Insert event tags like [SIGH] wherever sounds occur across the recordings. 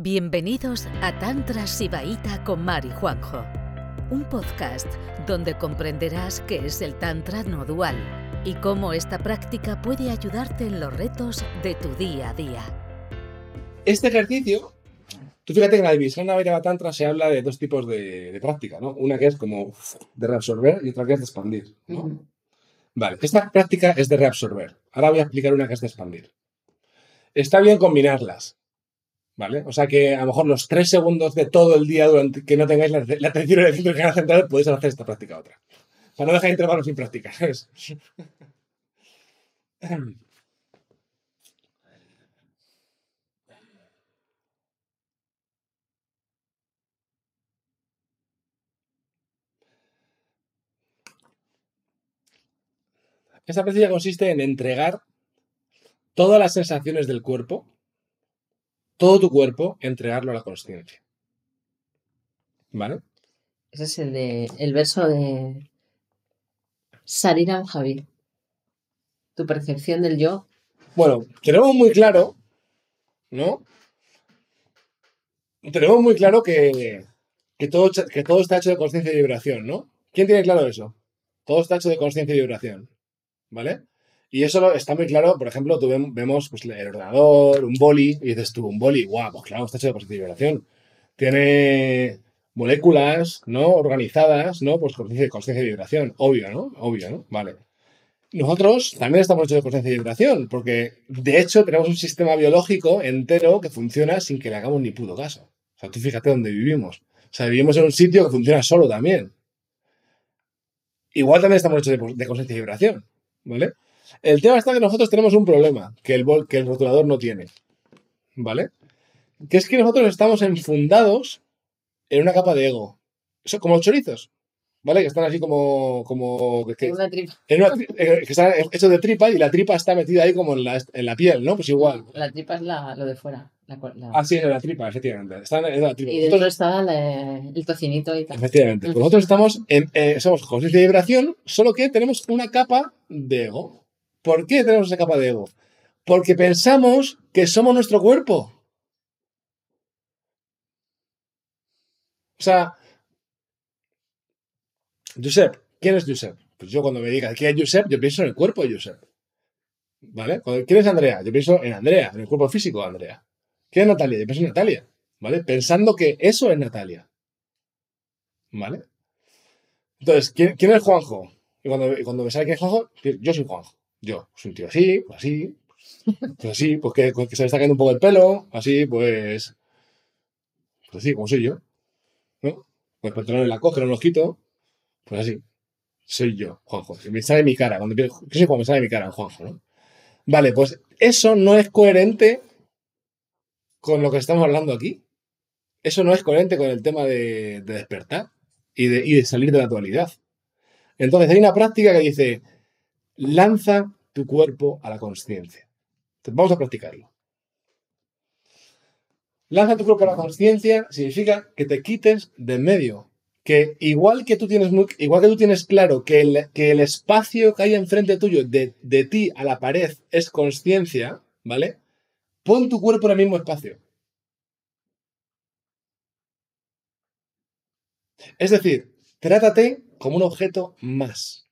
Bienvenidos a Tantra Sibaíta con Mari Juanjo, un podcast donde comprenderás qué es el Tantra no dual y cómo esta práctica puede ayudarte en los retos de tu día a día. Este ejercicio, tú fíjate que en la división Navairava Tantra se habla de dos tipos de, de práctica, ¿no? Una que es como de reabsorber y otra que es de expandir, ¿no? Vale, esta práctica es de reabsorber. Ahora voy a explicar una que es de expandir. Está bien combinarlas, ¿vale? O sea que a lo mejor los tres segundos de todo el día durante que no tengáis la, atención en el centro de canal central podéis hacer esta práctica otra. Para no dejar intervalos sin práctica, ¿sabes? Esta práctica consiste en entregar todas las sensaciones del cuerpo, todo tu cuerpo, entregarlo a la consciencia. ¿Vale? Ese es el, de, el verso de Sarina Javi. Tu percepción del yo. Bueno, tenemos muy claro, ¿no? Tenemos muy claro que, que, todo, que todo está hecho de conciencia y vibración, ¿no? ¿Quién tiene claro eso? Todo está hecho de conciencia y vibración, ¿vale? Y eso está muy claro, por ejemplo, tú vemos pues, el ordenador, un boli, y dices tú, un boli, guau, pues claro, está hecho de y vibración. Tiene moléculas, ¿no? Organizadas, ¿no? Pues conciencia y vibración, obvio, ¿no? Obvio, ¿no? Vale. Nosotros también estamos hechos de conciencia y vibración, porque de hecho tenemos un sistema biológico entero que funciona sin que le hagamos ni puto caso. O sea, tú fíjate dónde vivimos. O sea, vivimos en un sitio que funciona solo también. Igual también estamos hechos de, de conciencia y vibración, ¿vale? El tema está que nosotros tenemos un problema que el, bol- que el rotulador no tiene, ¿vale? Que es que nosotros estamos enfundados en una capa de ego. Eso, como los chorizos, ¿vale? Que están así como... como que- Una tripa. en una eh, que están hechos de tripa y la tripa está metida ahí como en la, en la piel, ¿no? Pues igual. La tripa es la, lo de fuera. La, la- Así es la tripa, efectivamente. Están en la tripa. y dentro Nosotros- está la- el tocinito y tal. efectivamente. Pues nosotros estamos en, eh, somos conciencia de vibración, solo que tenemos una capa de ego. ¿Por qué tenemos esa capa de ego? Porque pensamos que somos nuestro cuerpo. O sea, Josep, ¿quién es Josep? Pues yo cuando me digas quién es Josep, yo pienso en el cuerpo de Josep. ¿Vale? ¿Quién es Andrea? Yo pienso en Andrea, en el cuerpo físico de Andrea. ¿Quién es Natalia? Yo pienso en Natalia. ¿Vale? Pensando que eso es Natalia. ¿Vale? Entonces, ¿quién, es Juanjo? Y cuando, cuando me sale quién es Juanjo, yo soy Juanjo. Yo, soy un tío así, pues así, pues así, pues que, que se le está cayendo un poco el pelo, así, pues. Pues así, como soy yo. ¿No? Pues pantalón en la coge, no los quito. Pues así. Soy yo, Juanjo. Me sale mi cara. Cuando empiezo, yo soy cuando me sale mi cara, Juanjo, ¿no? Vale, pues eso no es coherente con lo que estamos hablando aquí. Eso no es coherente con el tema de, de despertar y de, y de salir de la dualidad. Entonces hay una práctica que dice, lanza tu cuerpo a la consciencia. Entonces, vamos a practicarlo. Lanza tu cuerpo a la consciencia significa que te quites de en medio. Que igual que tú tienes, igual que tú tienes claro que el, que el espacio que hay enfrente tuyo, de, de ti a la pared, es consciencia, ¿vale? Pon tu cuerpo en el mismo espacio. Es decir, trátate como un objeto más.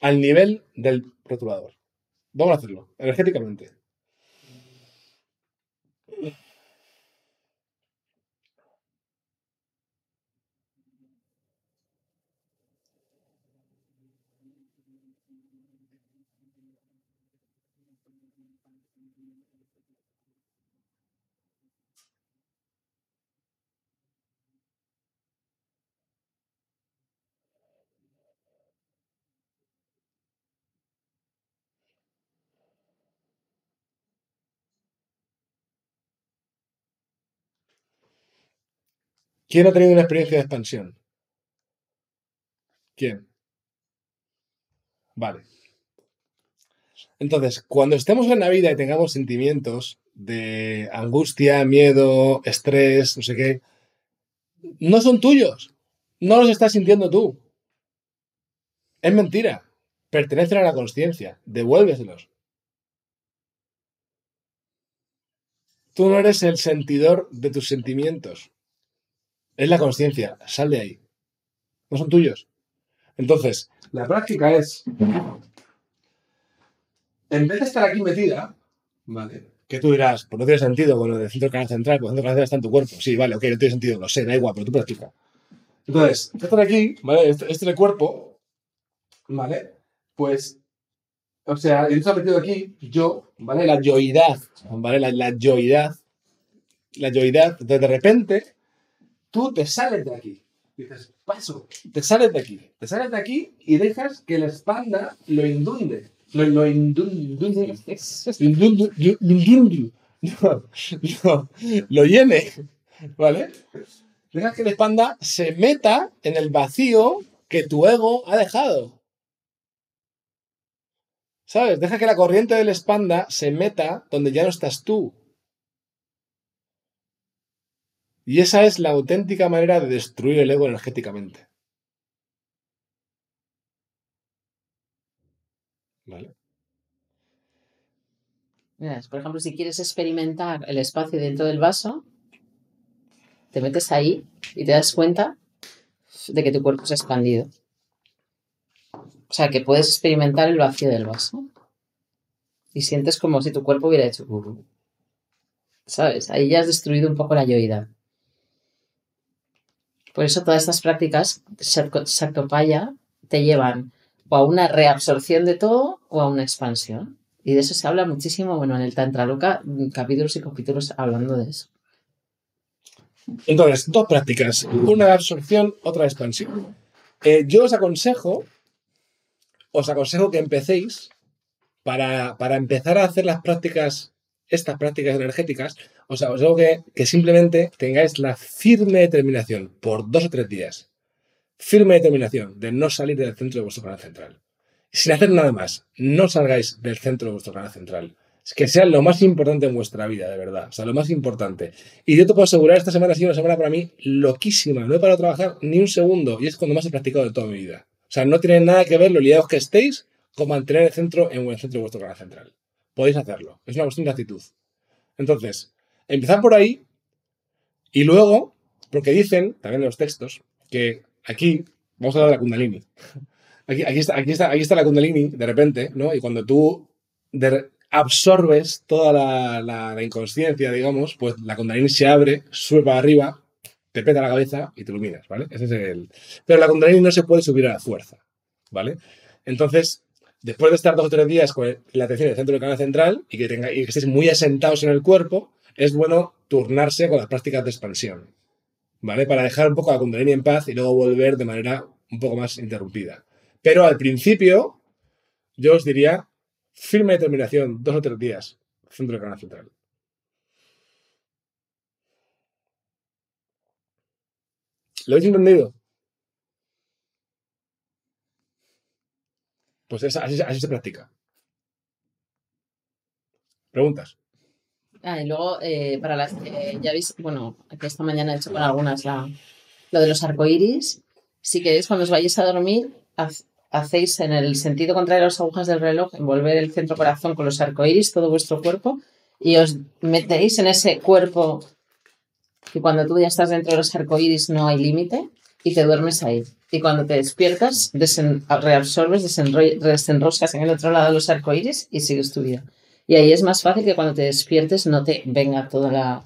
Al nivel del rotulador. Vamos a hacerlo, energéticamente. ¿Quién ha tenido una experiencia de expansión? ¿Quién? Vale. Entonces, cuando estemos en la vida y tengamos sentimientos de angustia, miedo, estrés, no sé qué, no son tuyos. No los estás sintiendo tú. Es mentira. Pertenecen a la conciencia. Devuélveselos. Tú no eres el sentidor de tus sentimientos. Es la conciencia. Sal de ahí. No son tuyos. Entonces, la práctica es, en vez de estar aquí metida, ¿vale? Que tú dirás, pues no tiene sentido con lo del centro canal central, porque el centro canal central está en tu cuerpo. Sí, vale, ok, no tiene sentido, lo sé, da igual, pero tú practica. Entonces, estar aquí, ¿vale? Este, este es el cuerpo, ¿vale? Pues, o sea, yo estoy metido aquí, yo, ¿vale? La yoidad, ¿vale? La, la yoidad, la yoidad, entonces de repente, tú te sales de aquí. Dices, paso, te sales de aquí, te sales de aquí y dejas que la espalda lo indunde. Lo, lo indunde. No, no, lo llene, ¿vale? Dejas que la espalda se meta en el vacío que tu ego ha dejado. ¿Sabes? Deja que la corriente de la espalda se meta donde ya no estás tú. Y esa es la auténtica manera de destruir el ego energéticamente. ¿Vale? Mira, por ejemplo, si quieres experimentar el espacio dentro del vaso, te metes ahí y te das cuenta de que tu cuerpo se ha expandido. O sea, que puedes experimentar el vacío del vaso. Y sientes como si tu cuerpo hubiera hecho... ¿Sabes? Ahí ya has destruido un poco la yoidad. Por eso todas estas prácticas Shaktopaya te llevan o a una reabsorción de todo o a una expansión. Y de eso se habla muchísimo, bueno, en el Tantra Loka, capítulos y capítulos hablando de eso. Entonces, dos prácticas. Una absorción, otra expansión. Eh, yo os aconsejo, os aconsejo que empecéis para, para empezar a hacer las prácticas, estas prácticas energéticas, os aconsejo que, simplemente tengáis la firme determinación por dos o tres días. Firme determinación de no salir del centro de vuestro canal central. Sin hacer nada más, no salgáis del centro de vuestro canal central. Es que sea lo más importante en vuestra vida, de verdad. O sea, lo más importante. Y yo te puedo asegurar, esta semana ha sido una semana para mí loquísima. No he parado de trabajar ni un segundo y es cuando más he practicado de toda mi vida. O sea, no tiene nada que ver lo liados que estéis con mantener el centro en el centro de vuestro canal central. Podéis hacerlo. Es una cuestión de actitud. Entonces, empezar por ahí y luego, porque dicen, también en los textos, que aquí, vamos a hablar de la Kundalini. Aquí, aquí, está, aquí, está, aquí está la Kundalini, de repente, ¿no? Y cuando tú de- absorbes toda la, la- la inconsciencia, digamos, pues la Kundalini se abre, sube para arriba, te peta la cabeza y te iluminas, ¿vale? Ese es el... Pero la Kundalini no se puede subir a la fuerza, ¿vale? Entonces, después de estar dos o tres días con la atención en el centro del canal central y que, tenga, y que estéis muy asentados en el cuerpo, es bueno turnarse con las prácticas de expansión, ¿vale? Para dejar un poco la Kundalini en paz y luego volver de manera un poco más interrumpida. Pero al principio, yo os diría firme determinación, dos o tres días, centro del canal central. ¿Lo habéis entendido? Pues es- así, así se practica. ¿Preguntas? Ah, y luego, eh, para las que ya veis, bueno, que esta mañana he hecho con algunas la, lo de los arcoíris. Si queréis, cuando os vayáis a dormir, hacéis en el sentido contrario a las agujas del reloj, envolver el centro corazón con los arcoíris, todo vuestro cuerpo, y os metéis en ese cuerpo que cuando tú ya estás dentro de los arcoíris no hay límite y te duermes ahí. Y cuando te despiertas, reabsorbes, desenro- desenroscas en el otro lado los arcoíris y sigues tu vida. Y ahí es más fácil que cuando te despiertes no te venga toda la,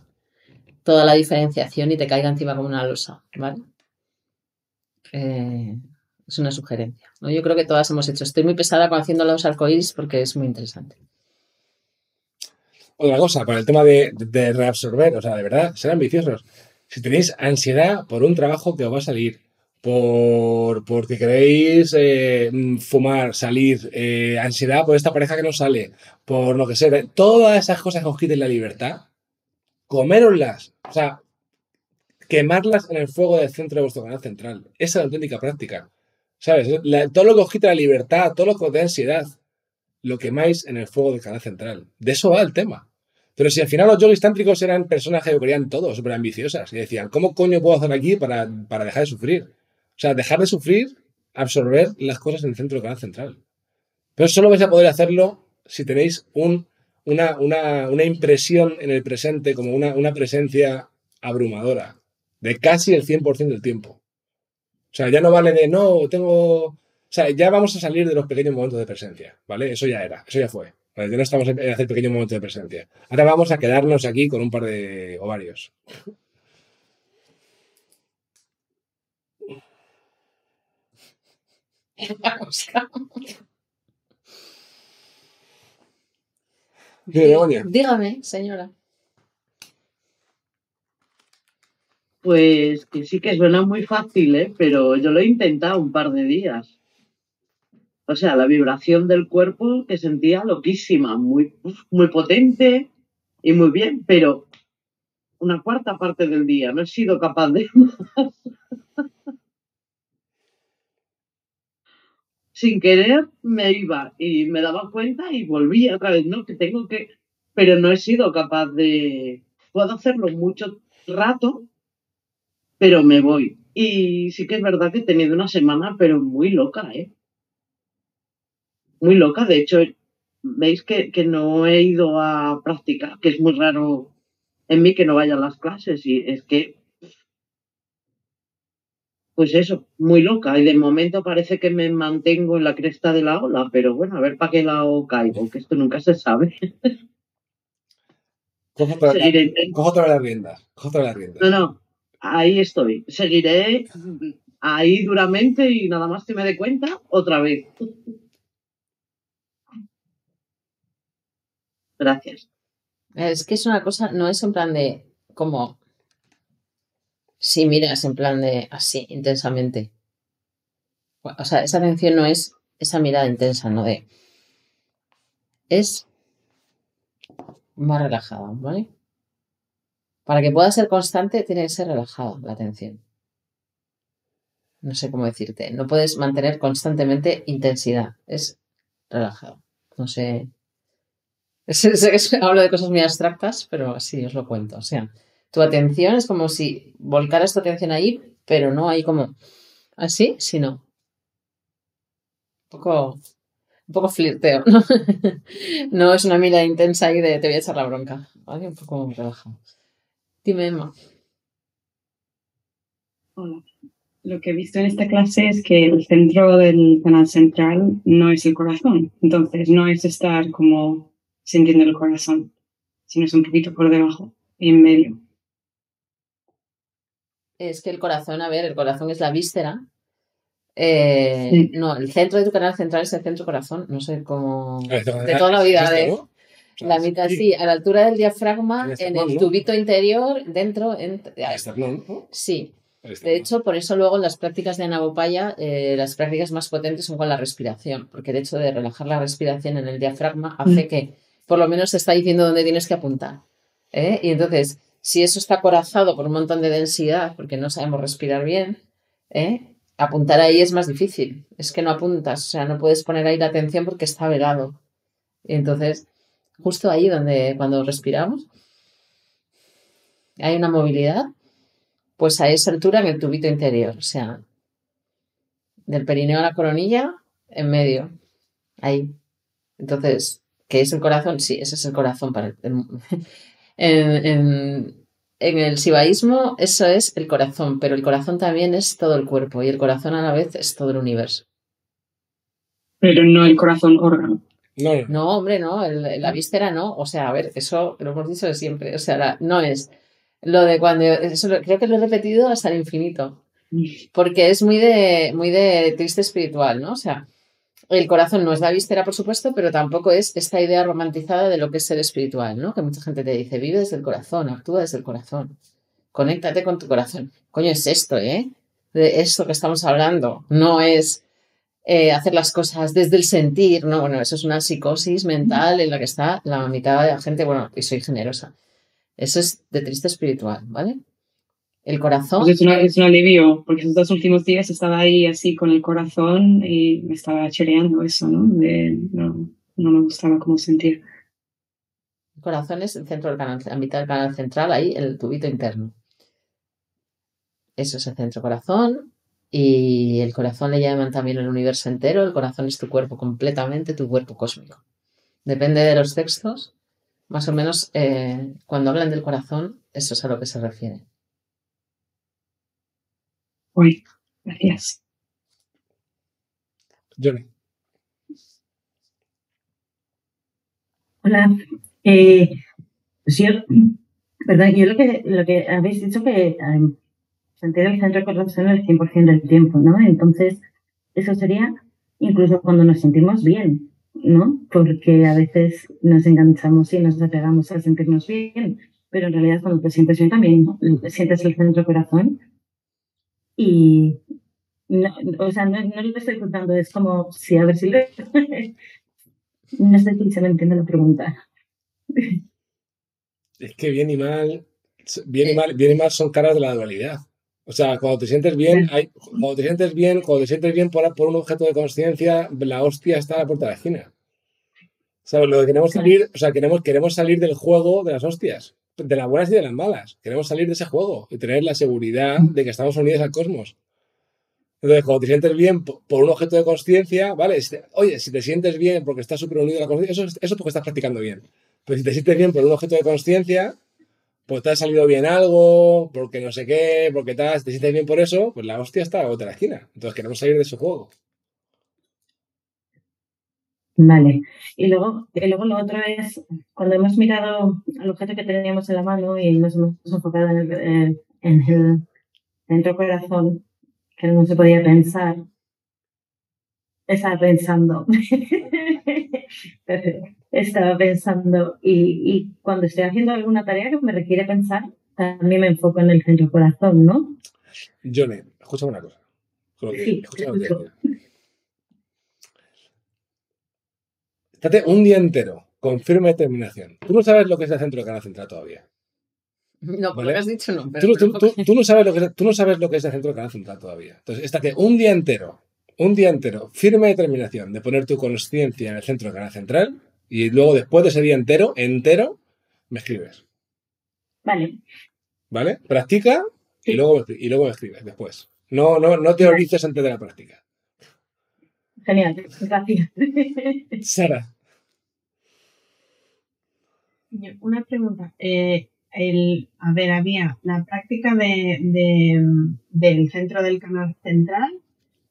toda la diferenciación y te caiga encima como una losa, ¿vale? Eh, es una sugerencia. ¿no? Yo creo que todas hemos hecho. Estoy muy pesada con haciendo los arcoíris porque es muy interesante. Otra cosa, para el tema de, de reabsorber, o sea, de verdad, ser ambiciosos. Si tenéis ansiedad por un trabajo que os va a salir, por porque queréis eh, fumar, salir, eh, ansiedad por esta pareja que no sale, por lo que sea, todas esas cosas que os quiten la libertad, coméroslas. O sea, quemarlas en el fuego del centro de vuestro canal central. Esa es la auténtica práctica. ¿Sabes? Todo lo que os quita la libertad, todo lo que os dé ansiedad, lo quemáis en el fuego del canal central. De eso va el tema. Pero si al final los yogis tántricos eran personas que querían todo, súper ambiciosas, y decían, ¿cómo coño puedo hacer aquí para, para dejar de sufrir? O sea, dejar de sufrir, absorber las cosas en el centro del canal central. Pero solo vais a poder hacerlo si tenéis un, una, una, una impresión en el presente, como una, una presencia abrumadora, de casi el 100% del tiempo. O sea, ya no vale de no, tengo. O sea, ya vamos a salir de los pequeños momentos de presencia, ¿vale? Eso ya era, eso ya fue. Ya no estamos en hacer pequeños momentos de presencia. Ahora vamos a quedarnos aquí con un par de ovarios. [LAUGHS] Dígame, señora. Pues que sí que suena muy fácil, ¿eh? pero yo lo he intentado un par de días. O sea, la vibración del cuerpo que sentía loquísima, muy, muy potente y muy bien, pero una cuarta parte del día no he sido capaz de [LAUGHS] más. Sin querer me iba y me daba cuenta y volvía otra vez, ¿no? Que tengo que... Pero no he sido capaz de... Puedo hacerlo mucho rato, pero me voy. Y sí que es verdad que he tenido una semana, pero muy loca, ¿eh? Muy loca. De hecho, veis que, que no he ido a practicar, que es muy raro en mí que no vaya a las clases. Y es que, pues eso, muy loca. Y de momento parece que me mantengo en la cresta de la ola, pero bueno, a ver para qué lado caigo, que esto nunca se sabe. [LAUGHS] Cojo otra, Seguiré cojo otra vez las riendas. Cojo otra vez las riendas. No, no, ahí estoy. Seguiré ahí duramente y nada más que me dé cuenta, otra vez. [LAUGHS] Gracias. Es que es una cosa, no es en plan de como si miras en plan de así, intensamente. O sea, esa atención no es esa mirada intensa, no de. Es más relajada, ¿vale? Para que pueda ser constante, tiene que ser relajada la atención. No sé cómo decirte. No puedes mantener constantemente intensidad. Es relajado. No sé. [LAUGHS] Sé que hablo de cosas muy abstractas, pero así os lo cuento. O sea, tu atención es como si volcaras tu atención ahí, pero no ahí como así, sino un poco, un poco flirteo, ¿no? [LAUGHS] No es una mirada intensa ahí de te voy a echar la bronca, ¿vale? Un poco relajado. Dime, Emma. Hola. Lo que he visto en esta clase es que el centro del canal central no es el corazón. Entonces, no es estar como sintiendo el corazón, sino es un poquito por debajo y en medio. Es que el corazón, a ver, el corazón es la víscera. Eh, Sí. No, el centro de tu canal central es el centro corazón. No sé cómo. De De toda la vida, la mitad, sí, a la altura del diafragma, en el tubito interior, dentro. en-. Sí, de hecho, por eso luego en las prácticas de Anabopaya, eh, las prácticas más potentes son con la respiración, porque el hecho de relajar la respiración en el diafragma hace que por lo menos te está diciendo dónde tienes que apuntar. ¿eh? Y entonces, si eso está acorazado por un montón de densidad, porque no sabemos respirar bien, ¿eh? apuntar ahí es más difícil. Es que no apuntas, o sea, no puedes poner ahí la atención porque está velado. Y entonces, justo ahí donde cuando respiramos, hay una movilidad pues a esa altura en el tubito interior, o sea, del perineo a la coronilla, en medio, ahí. Entonces, ¿qué es el corazón? Sí, ese es el corazón para el- [LAUGHS] en, en- en el sibaísmo eso es el corazón, pero el corazón también es todo el cuerpo y el corazón a la vez es todo el universo. Pero no el corazón órgano. No, hombre, no, el- la víscera no, o sea, a ver, eso lo hemos dicho de siempre, o sea, la- no es lo de cuando, eso lo- creo que lo he repetido hasta el infinito. porque es muy de, muy de triste espiritual, ¿no? O sea, el corazón no es la víscera, por supuesto, pero tampoco es esta idea romantizada de lo que es ser espiritual, ¿no? Que mucha gente te dice, vive desde el corazón, actúa desde el corazón, conéctate con tu corazón. Coño, es esto, ¿eh? De esto que estamos hablando. No es eh, hacer las cosas desde el sentir, no, bueno, eso es una psicosis mental en la que está la mitad de la gente, bueno, y soy generosa. Eso es de triste espiritual, ¿vale? El corazón. Pues es, una- es un alivio, porque esos dos últimos días estaba ahí así con el corazón y me estaba chileando eso, ¿no? De, no, no me gustaba cómo sentir. El corazón es el centro del canal, la mitad del canal central, ahí el tubito interno. Eso es el centro corazón. Y el corazón le llaman también el universo entero. El corazón es tu cuerpo completamente, tu cuerpo cósmico. Depende de los textos. más o menos, eh, cuando hablan del corazón, eso es a lo que se refiere. Uy, gracias. Johnny. Hola. Eh, pues yo, perdón, yo lo que, lo que habéis dicho que eh, sentir el centro de corazón el 100% del tiempo, ¿no? Entonces, eso sería incluso cuando nos sentimos bien, ¿no? Porque a veces nos enganchamos y nos apegamos a sentirnos bien, pero en realidad cuando te sientes bien también sientes el centro corazón y no, o sea, no, no lo estoy contando, es como, sí, a ver si lo... [LAUGHS] no sé si se me entiende la pregunta. Es que bien y mal, bien y mal, bien y mal son caras de la dualidad. O sea, cuando te sientes bien, hay, cuando te sientes bien, cuando te sientes bien por, por un objeto de conciencia, la hostia está a la puerta de la esquina. O sea, lo que queremos salir, o sea, queremos, queremos salir del juego de las hostias, de las buenas y de las malas. Queremos salir de ese juego y tener la seguridad de que estamos unidos al cosmos. Entonces, cuando te sientes bien por un objeto de conciencia, ¿vale? Oye, si te sientes bien porque estás súper unido a la conciencia, eso, eso porque estás practicando bien. Pero si te sientes bien por un objeto de conciencia, pues te ha salido bien algo, porque no sé qué, porque tal, te sientes bien por eso, pues la hostia está a otra esquina. Entonces queremos salir de ese juego. Vale. Y luego, y luego lo otro es, cuando hemos mirado al objeto que teníamos en la mano y nos hemos enfocado en el, en el centro corazón, que no se podía pensar, estaba pensando. [LAUGHS] estaba pensando y, y, cuando estoy haciendo alguna tarea que me requiere pensar, también me enfoco en el centro corazón, ¿no? Johnny, escúchame una cosa. Sí, escúchame Estate un día entero con firme determinación. Tú no sabes lo que es el centro de canal central todavía. No, que has dicho no. Pero tú, tú, tú, no sabes lo que es, tú no sabes lo que es el centro de canal central todavía. Entonces, estate un día entero, un día entero, firme determinación de poner tu conciencia en el centro de canal central y luego después de ese día entero, entero, me escribes. Vale. ¿Vale? Practica y, luego, y luego me escribes después. No, no, no teorices antes de la práctica. Genial, gracias. Sara. Una pregunta. Eh, el, a ver, había la práctica de, de, del centro del canal central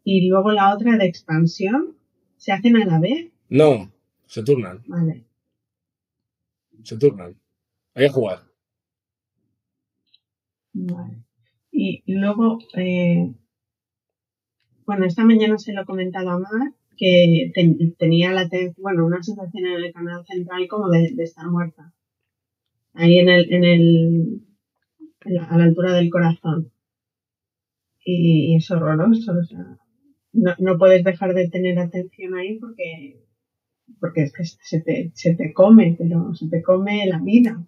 y luego la otra de expansión. ¿Se hacen a la vez? No, se turnan. Vale. Se turnan. Hay que jugar. Vale. Y luego, eh, bueno, esta mañana se lo he comentado a Mar, que tenía la bueno, una sensación en el canal central como de, estar muerta. Ahí en el, en el, a la altura del corazón. Y, es horroroso, o sea, no, no puedes dejar de tener atención ahí porque porque es que se te, se te come, pero se te come la vida.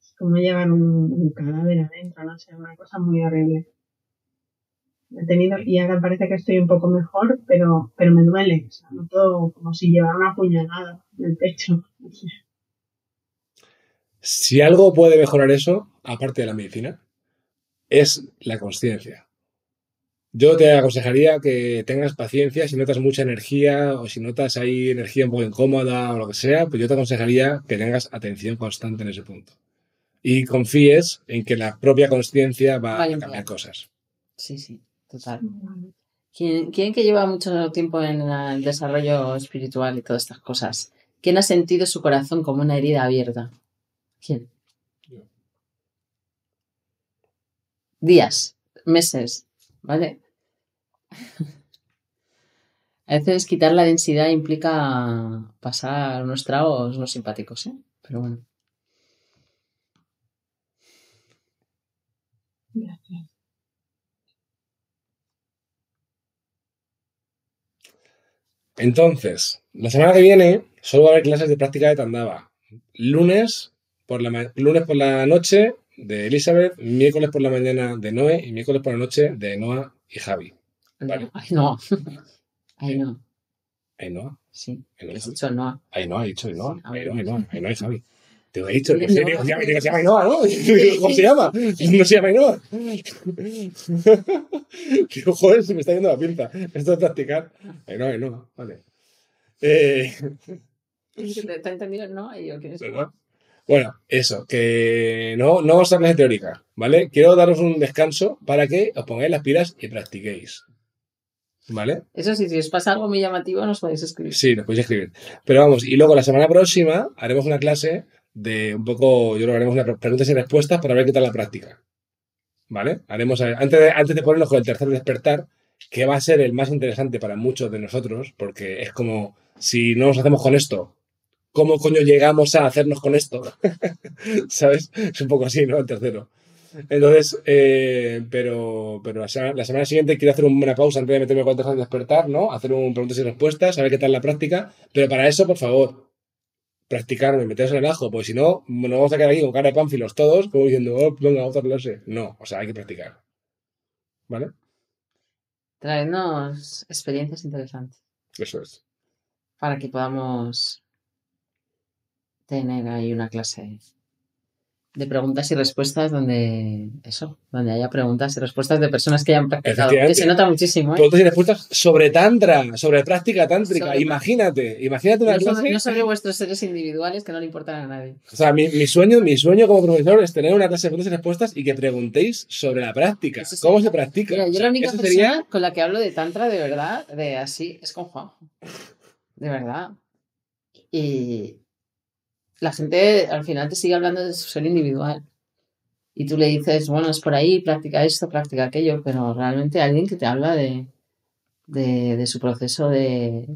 Es como llevan un, cadáver adentro, no sé, una cosa muy horrible. He tenido, y ahora parece que estoy un poco mejor, pero, pero me duele, o sea, noto como si llevara una puñalada en el pecho, no sé. Si algo puede mejorar eso, aparte de la medicina, es la conciencia. Yo te aconsejaría que tengas paciencia si notas mucha energía o si notas ahí energía un poco incómoda o lo que sea, pues yo te aconsejaría que tengas atención constante en ese punto. Y confíes en que la propia conciencia va a cambiar cosas. Sí, sí, total. ¿Quién, ¿Quién, que lleva mucho tiempo en el desarrollo espiritual y todas estas cosas? ¿Quién ha sentido su corazón como una herida abierta? ¿Quién? Yo. Días, meses, ¿vale? A veces quitar la densidad implica pasar unos tragos no simpáticos, ¿eh? Pero bueno. Gracias. Entonces, la semana que viene solo va a haber clases de práctica de Tandava. Lunes por la, lunes por la noche de Elizabeth, miércoles por la mañana de Noé y miércoles por la noche de Noah y Javi. ¿Vale? Ay, no. Ay, no. Ay, no. Sí. Has dicho. Ay, no, he dicho no, ay, no, ay, no, Javi. Te lo he dicho, que se, llama, Ainhoa, ¿no? [LAUGHS] ¿Cómo se llama? [LAUGHS] No se llama Ainhoa. [LAUGHS] Digo, joder, se me está yendo la pinza. Esto de practicar. Ainhoa, Ainhoa, vale. Eh... ¿Te entendido? No, y yo, ¿quién es? Bueno, eso, que no, no vamos a clase teórica, ¿vale? Quiero daros un descanso para que os pongáis las pilas y practiquéis. ¿Vale? Eso sí, si os pasa algo muy llamativo, nos podéis escribir. Sí, nos podéis escribir. Pero vamos, y luego la semana próxima haremos una clase de un poco, yo que haremos preguntas y respuestas para ver qué tal la práctica. ¿Vale? Haremos, antes de, antes de ponernos con el tercer despertar, que va a ser el más interesante para muchos de nosotros, porque es como, si no nos hacemos con esto, ¿cómo coño llegamos a hacernos con esto? [LAUGHS] ¿Sabes? Es un poco así, ¿no? El tercero. Entonces, eh, pero, pero la, semana, la semana siguiente quiero hacer una pausa antes de meterme con el tercer despertar, ¿no? Hacer un preguntas y respuestas, a ver qué tal la práctica. Pero para eso, por favor, practicarme, meteros en el ajo, porque si no, nos vamos a quedar aquí con cara de pánfilos todos, como diciendo, oh, venga, otra clase. No, o sea, hay que practicar. ¿Vale? Traernos experiencias interesantes Eso es. para que podamos tener ahí una clase de preguntas y respuestas donde eso, donde haya preguntas y respuestas de personas que hayan practicado. Que se nota muchísimo, ¿eh? Preguntas y respuestas sobre tantra, sobre práctica tántrica. Sobre- imagínate, imagínate una No sobre, no sobre vuestros seres individuales que no le importan a nadie. O sea, mi, mi sueño, mi sueño como profesor es tener una clase de preguntas y respuestas y que preguntéis sobre la práctica. Sí. ¿Cómo se practica? Mira, O yo sea, la única persona sería con la que hablo de tantra de verdad, de así, es con Juanjo. De verdad. Y la gente al final te sigue hablando de su ser individual. Y tú le dices, bueno, es por ahí, practica esto, practica aquello, pero realmente alguien que te habla de, de, de su proceso de,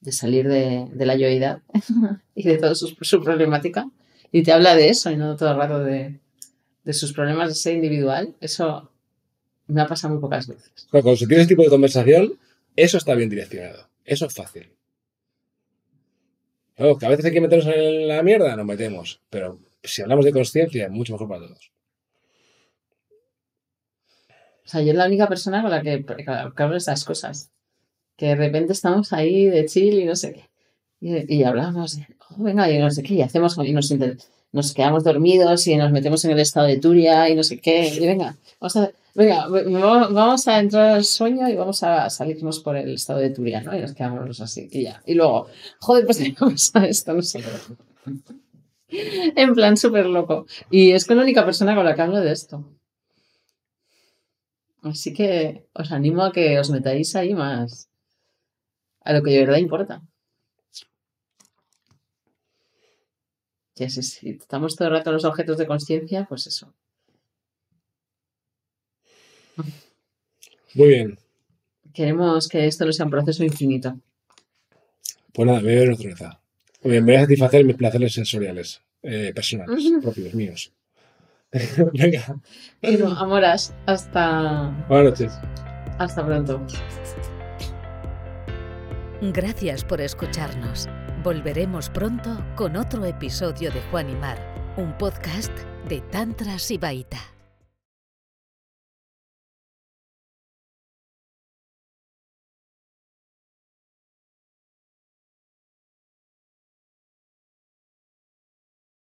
de salir de, de la yoidad [LAUGHS] y de toda su, su problemática, y te habla de eso y no todo el rato de, de sus problemas de ser individual, eso me ha pasado muy pocas veces. Claro, Cuando se tiene ese tipo de conversación, eso está bien direccionado. Eso es fácil. Claro, que a veces hay que meternos en la mierda, nos metemos. Pero si hablamos de conciencia, mucho mejor para todos. O sea, yo es la única persona con la que, que hablo estas cosas. Que de repente estamos ahí de chill y no sé qué. Y, y hablamos "Oh, venga, y no sé qué, y hacemos, y nos, nos quedamos dormidos y nos metemos en el estado de Turia y no sé qué. Y venga, vamos a, venga, vamos a entrar al sueño y vamos a salirnos por el estado de Turia, ¿no? Y nos quedamos así, y ya. Y luego, joder, pues [LAUGHS] qué pasa esto, no sé. En plan súper loco. Y es con la única persona con la que hablo de esto. Así que os animo a que os metáis ahí más a lo que de verdad importa. Que si, si estamos todo el rato en los objetos de conciencia, pues eso. Muy bien. Queremos que esto no sea un proceso infinito. Pues nada, me voy a ver naturaleza. Bien, me voy a satisfacer mis placeres sensoriales, eh, personales, propios, míos. [LAUGHS] Venga, Bueno, amoras, hasta, buenas noches. hasta pronto. Gracias por escucharnos. Volveremos pronto con otro episodio de Juan y Mar, un podcast de Tantra Sibaita.